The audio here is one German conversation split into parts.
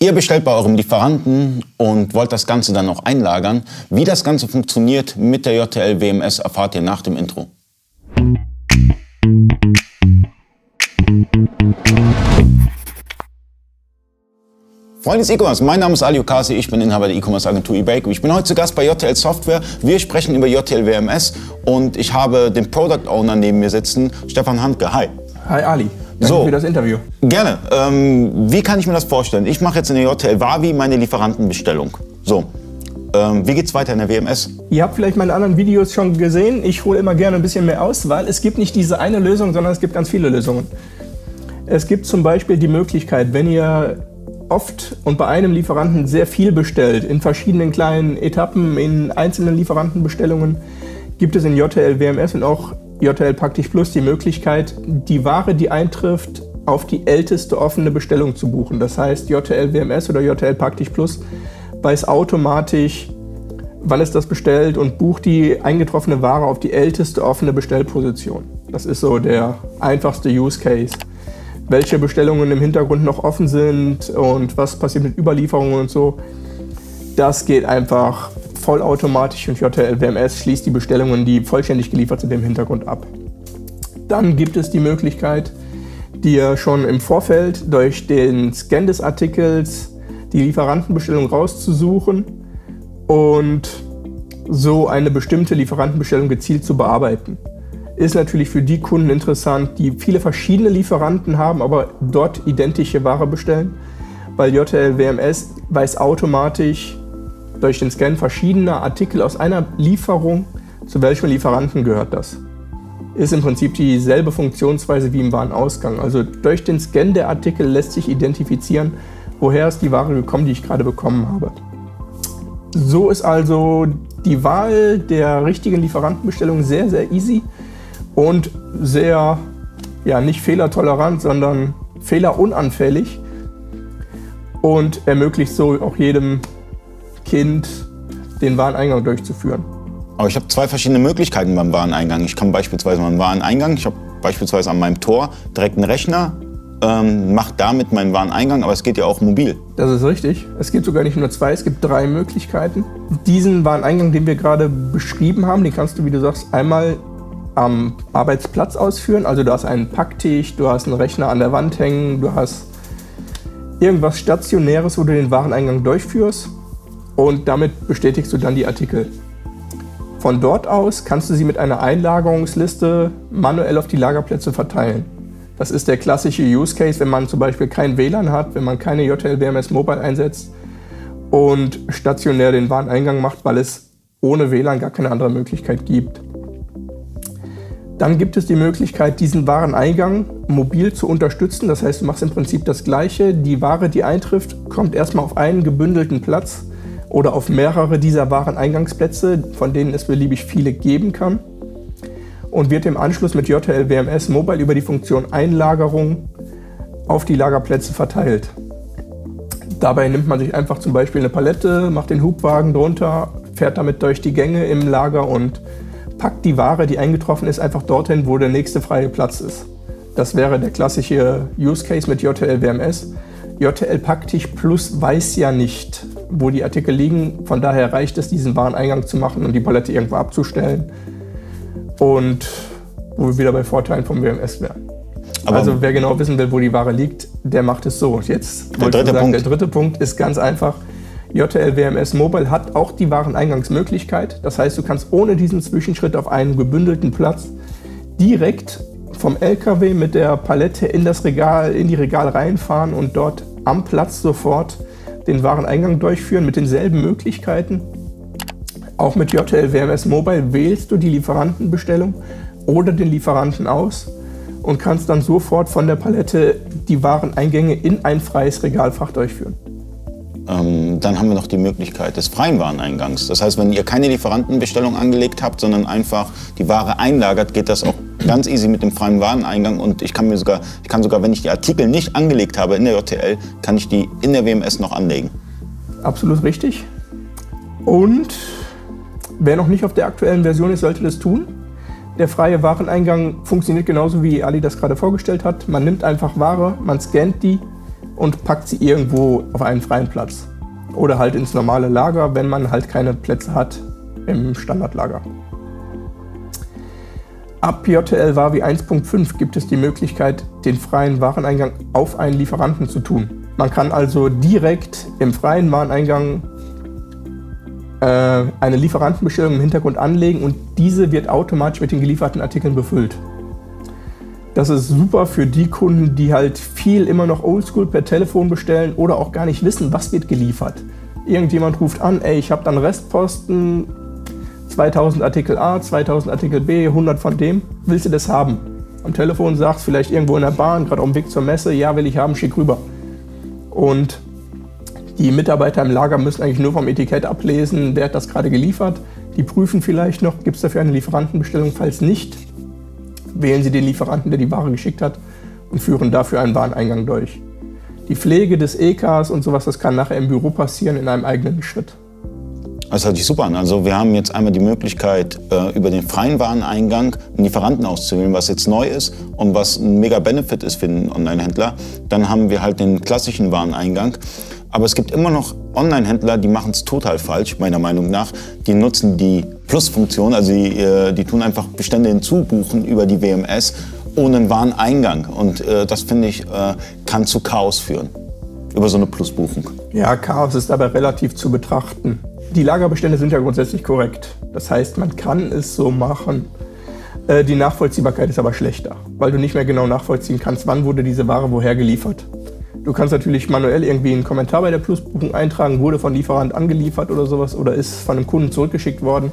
Ihr bestellt bei eurem Lieferanten und wollt das Ganze dann noch einlagern. Wie das Ganze funktioniert mit der JTL WMS erfahrt ihr nach dem Intro. Freunde des E-Commerce, mein Name ist Ali Okasi, ich bin Inhaber der E-Commerce Agentur eBay. Ich bin heute zu Gast bei JTL Software. Wir sprechen über JTL WMS und ich habe den Product Owner neben mir sitzen, Stefan Handke. Hi. Hi Ali. Danke so, für das Interview. Gerne. Ähm, wie kann ich mir das vorstellen? Ich mache jetzt in der JTL Wavi meine Lieferantenbestellung. So. Ähm, wie geht's weiter in der WMS? Ihr habt vielleicht meine anderen Videos schon gesehen. Ich hole immer gerne ein bisschen mehr aus, weil es gibt nicht diese eine Lösung, sondern es gibt ganz viele Lösungen. Es gibt zum Beispiel die Möglichkeit, wenn ihr oft und bei einem Lieferanten sehr viel bestellt, in verschiedenen kleinen Etappen, in einzelnen Lieferantenbestellungen, gibt es in JTL WMS und auch JTL Praktisch Plus die Möglichkeit, die Ware, die eintrifft, auf die älteste offene Bestellung zu buchen. Das heißt, JTL WMS oder JTL Praktisch Plus weiß automatisch, wann es das bestellt und bucht die eingetroffene Ware auf die älteste offene Bestellposition. Das ist so der einfachste Use Case. Welche Bestellungen im Hintergrund noch offen sind und was passiert mit Überlieferungen und so, das geht einfach vollautomatisch und JTL WMS schließt die Bestellungen, die vollständig geliefert sind, im Hintergrund ab. Dann gibt es die Möglichkeit, dir schon im Vorfeld durch den Scan des Artikels die Lieferantenbestellung rauszusuchen und so eine bestimmte Lieferantenbestellung gezielt zu bearbeiten. Ist natürlich für die Kunden interessant, die viele verschiedene Lieferanten haben, aber dort identische Ware bestellen, weil JTL WMS weiß automatisch, durch den Scan verschiedener Artikel aus einer Lieferung, zu welchem Lieferanten gehört das. Ist im Prinzip dieselbe Funktionsweise wie im Warenausgang. Also durch den Scan der Artikel lässt sich identifizieren, woher ist die Ware gekommen, die ich gerade bekommen habe. So ist also die Wahl der richtigen Lieferantenbestellung sehr, sehr easy und sehr, ja, nicht fehlertolerant, sondern fehlerunanfällig und ermöglicht so auch jedem Kind den Wareneingang durchzuführen. Aber ich habe zwei verschiedene Möglichkeiten beim Wareneingang. Ich kann beispielsweise beim Wareneingang, ich habe beispielsweise an meinem Tor direkt einen Rechner, ähm, mache damit meinen Wareneingang, aber es geht ja auch mobil. Das ist richtig. Es gibt sogar nicht nur zwei, es gibt drei Möglichkeiten. Diesen Wareneingang, den wir gerade beschrieben haben, den kannst du, wie du sagst, einmal am Arbeitsplatz ausführen. Also du hast einen Packtisch, du hast einen Rechner an der Wand hängen, du hast irgendwas Stationäres, wo du den Wareneingang durchführst und damit bestätigst du dann die Artikel. Von dort aus kannst du sie mit einer Einlagerungsliste manuell auf die Lagerplätze verteilen. Das ist der klassische Use Case, wenn man zum Beispiel kein WLAN hat, wenn man keine JTL Mobile einsetzt und stationär den Wareneingang macht, weil es ohne WLAN gar keine andere Möglichkeit gibt. Dann gibt es die Möglichkeit, diesen Wareneingang mobil zu unterstützen. Das heißt, du machst im Prinzip das Gleiche. Die Ware, die eintrifft, kommt erstmal auf einen gebündelten Platz oder auf mehrere dieser Wareneingangsplätze, von denen es beliebig viele geben kann und wird im Anschluss mit JTL WMS Mobile über die Funktion Einlagerung auf die Lagerplätze verteilt. Dabei nimmt man sich einfach zum Beispiel eine Palette, macht den Hubwagen drunter, fährt damit durch die Gänge im Lager und packt die Ware, die eingetroffen ist, einfach dorthin, wo der nächste freie Platz ist. Das wäre der klassische Use Case mit JTL WMS. JTL Packtisch Plus weiß ja nicht, wo die Artikel liegen. Von daher reicht es, diesen Wareneingang zu machen und die Palette irgendwo abzustellen. Und wo wir wieder bei Vorteilen vom WMS wären. Aber also wer genau wissen will, wo die Ware liegt, der macht es so. Jetzt der dritte, sagen, der dritte Punkt ist ganz einfach. JTL WMS Mobile hat auch die Wareneingangsmöglichkeit. Das heißt, du kannst ohne diesen Zwischenschritt auf einem gebündelten Platz direkt vom LKW mit der Palette in das Regal, in die Regal reinfahren und dort am Platz sofort den Wareneingang durchführen mit denselben Möglichkeiten. Auch mit JTL WMS Mobile wählst du die Lieferantenbestellung oder den Lieferanten aus und kannst dann sofort von der Palette die Wareneingänge in ein freies Regalfach durchführen. Ähm, dann haben wir noch die Möglichkeit des freien Wareneingangs. Das heißt, wenn ihr keine Lieferantenbestellung angelegt habt, sondern einfach die Ware einlagert, geht das auch ganz easy mit dem freien Wareneingang und ich kann mir sogar, ich kann sogar, wenn ich die Artikel nicht angelegt habe in der JTL, kann ich die in der WMS noch anlegen. Absolut richtig. Und wer noch nicht auf der aktuellen Version ist, sollte das tun. Der freie Wareneingang funktioniert genauso, wie Ali das gerade vorgestellt hat. Man nimmt einfach Ware, man scannt die, und packt sie irgendwo auf einen freien Platz. Oder halt ins normale Lager, wenn man halt keine Plätze hat im Standardlager. Ab JTL Wavi 1.5 gibt es die Möglichkeit, den freien Wareneingang auf einen Lieferanten zu tun. Man kann also direkt im freien Wareneingang äh, eine Lieferantenbestellung im Hintergrund anlegen und diese wird automatisch mit den gelieferten Artikeln befüllt. Das ist super für die Kunden, die halt viel immer noch oldschool per Telefon bestellen oder auch gar nicht wissen, was wird geliefert. Irgendjemand ruft an, ey, ich habe dann Restposten, 2000 Artikel A, 2000 Artikel B, 100 von dem. Willst du das haben? Am Telefon sagst vielleicht irgendwo in der Bahn, gerade auf dem Weg zur Messe, ja, will ich haben, schick rüber. Und die Mitarbeiter im Lager müssen eigentlich nur vom Etikett ablesen, wer hat das gerade geliefert. Die prüfen vielleicht noch, gibt es dafür eine Lieferantenbestellung. Falls nicht, wählen sie den Lieferanten, der die Ware geschickt hat und führen dafür einen Wareneingang durch. Die Pflege des EKs und sowas, das kann nachher im Büro passieren in einem eigenen Schritt. Das hört sich super an. Also wir haben jetzt einmal die Möglichkeit, äh, über den freien Wareneingang einen Lieferanten auszuwählen, was jetzt neu ist und was ein mega Benefit ist für den Online-Händler. Dann haben wir halt den klassischen Wareneingang. Aber es gibt immer noch Online-Händler, die machen es total falsch, meiner Meinung nach. Die nutzen die Plus-Funktion, also die, äh, die tun einfach Bestände hinzubuchen über die WMS ohne einen Wareneingang. Und äh, das, finde ich, kann zu Chaos führen über so eine Plusbuchung. Ja, Chaos ist aber relativ zu betrachten. Die Lagerbestände sind ja grundsätzlich korrekt. Das heißt, man kann es so machen. Äh, die Nachvollziehbarkeit ist aber schlechter, weil du nicht mehr genau nachvollziehen kannst, wann wurde diese Ware woher geliefert. Du kannst natürlich manuell irgendwie einen Kommentar bei der Plusbuchung eintragen, wurde von Lieferant angeliefert oder sowas oder ist von einem Kunden zurückgeschickt worden.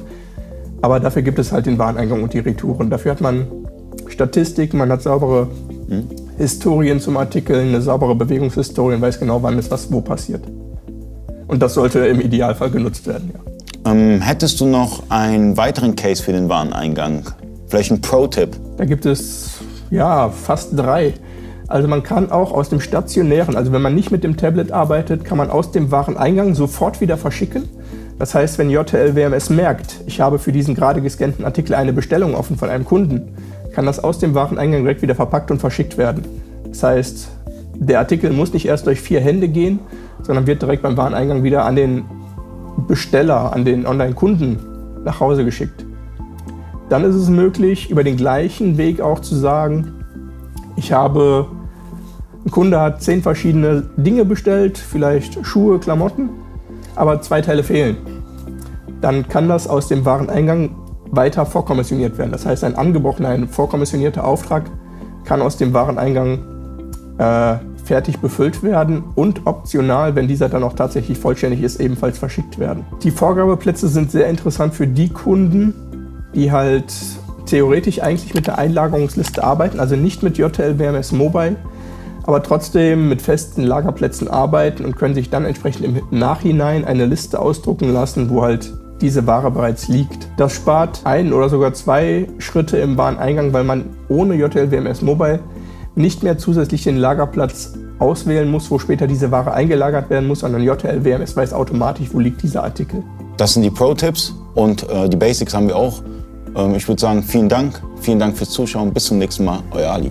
Aber dafür gibt es halt den Wareneingang und die Retouren. Dafür hat man Statistiken, man hat saubere hm. Historien zum Artikel, eine saubere Bewegungshistorie und weiß genau, wann ist was wo passiert. Und das sollte im Idealfall genutzt werden, ja. Ähm, hättest du noch einen weiteren Case für den Wareneingang? Vielleicht einen Pro-Tipp? Da gibt es ja fast drei. Also man kann auch aus dem stationären, also wenn man nicht mit dem Tablet arbeitet, kann man aus dem Wareneingang sofort wieder verschicken. Das heißt, wenn JTL WMS merkt, ich habe für diesen gerade gescannten Artikel eine Bestellung offen von einem Kunden, kann das aus dem Wareneingang direkt wieder verpackt und verschickt werden. Das heißt, der Artikel muss nicht erst durch vier Hände gehen, sondern wird direkt beim Wareneingang wieder an den Besteller, an den Online-Kunden nach Hause geschickt. Dann ist es möglich, über den gleichen Weg auch zu sagen, ich habe, ein Kunde hat zehn verschiedene Dinge bestellt, vielleicht Schuhe, Klamotten, aber zwei Teile fehlen. Dann kann das aus dem Wareneingang weiter vorkommissioniert werden. Das heißt, ein angebrochener, ein vorkommissionierter Auftrag kann aus dem Wareneingang äh, fertig befüllt werden und optional, wenn dieser dann auch tatsächlich vollständig ist, ebenfalls verschickt werden. Die Vorgabeplätze sind sehr interessant für die Kunden, die halt theoretisch eigentlich mit der Einlagerungsliste arbeiten, also nicht mit JTL WMS Mobile, aber trotzdem mit festen Lagerplätzen arbeiten und können sich dann entsprechend im Nachhinein eine Liste ausdrucken lassen, wo halt diese Ware bereits liegt. Das spart ein oder sogar zwei Schritte im Wareneingang, weil man ohne JTL WMS Mobile nicht mehr zusätzlich den Lagerplatz auswählen muss, wo später diese Ware eingelagert werden muss, sondern JTL WMS weiß automatisch, wo liegt dieser Artikel. Das sind die Pro-Tipps und äh, die Basics haben wir auch. Ähm, ich würde sagen, vielen Dank. Vielen Dank fürs Zuschauen. Bis zum nächsten Mal. Euer Ali.